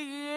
fear.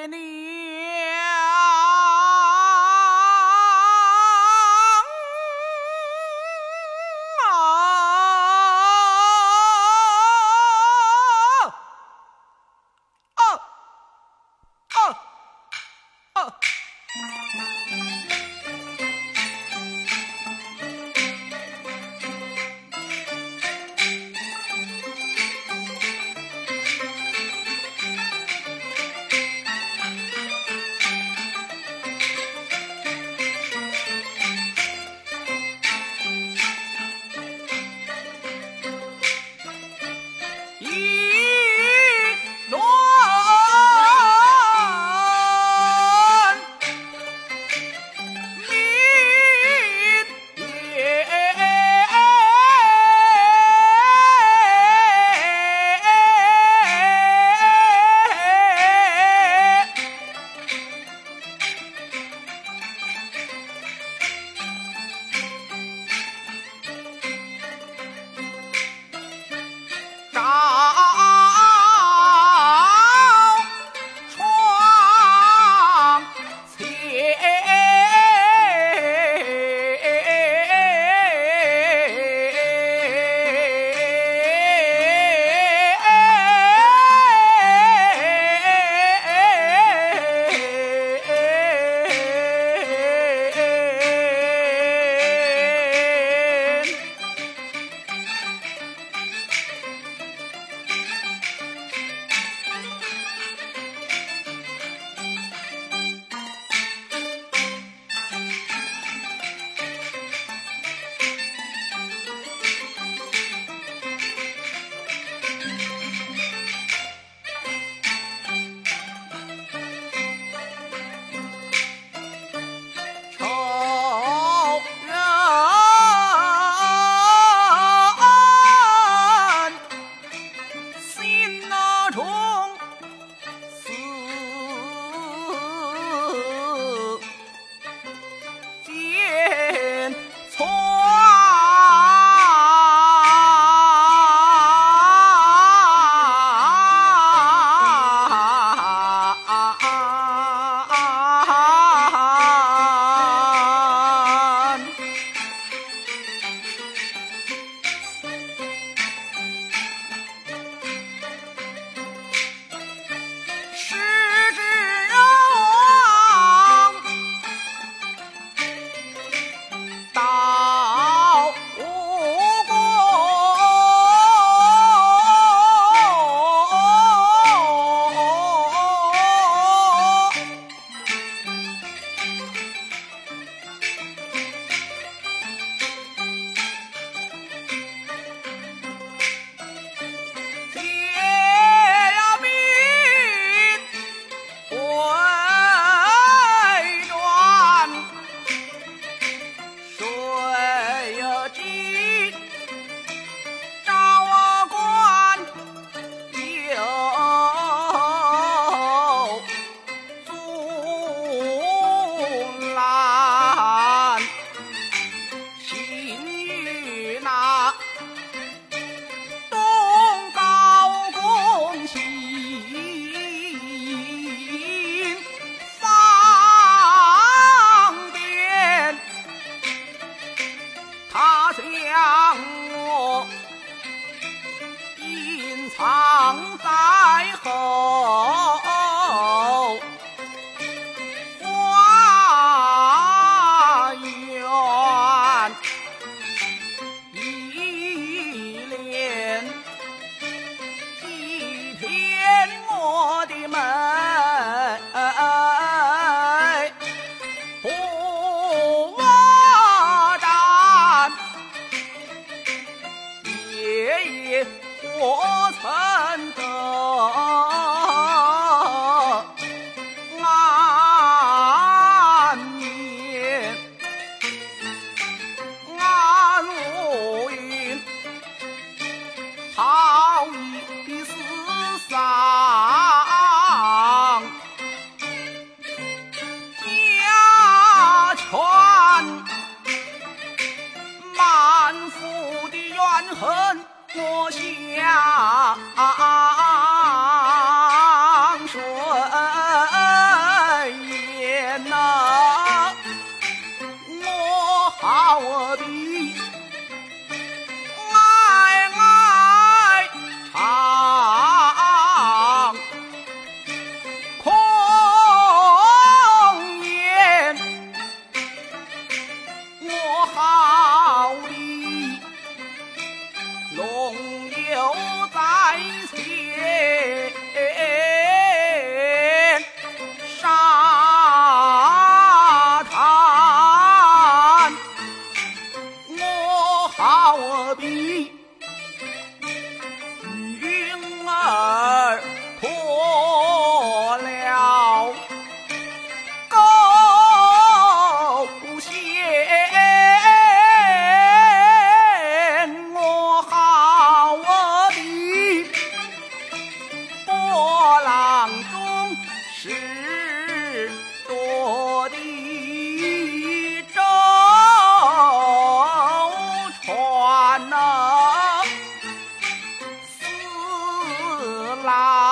ลา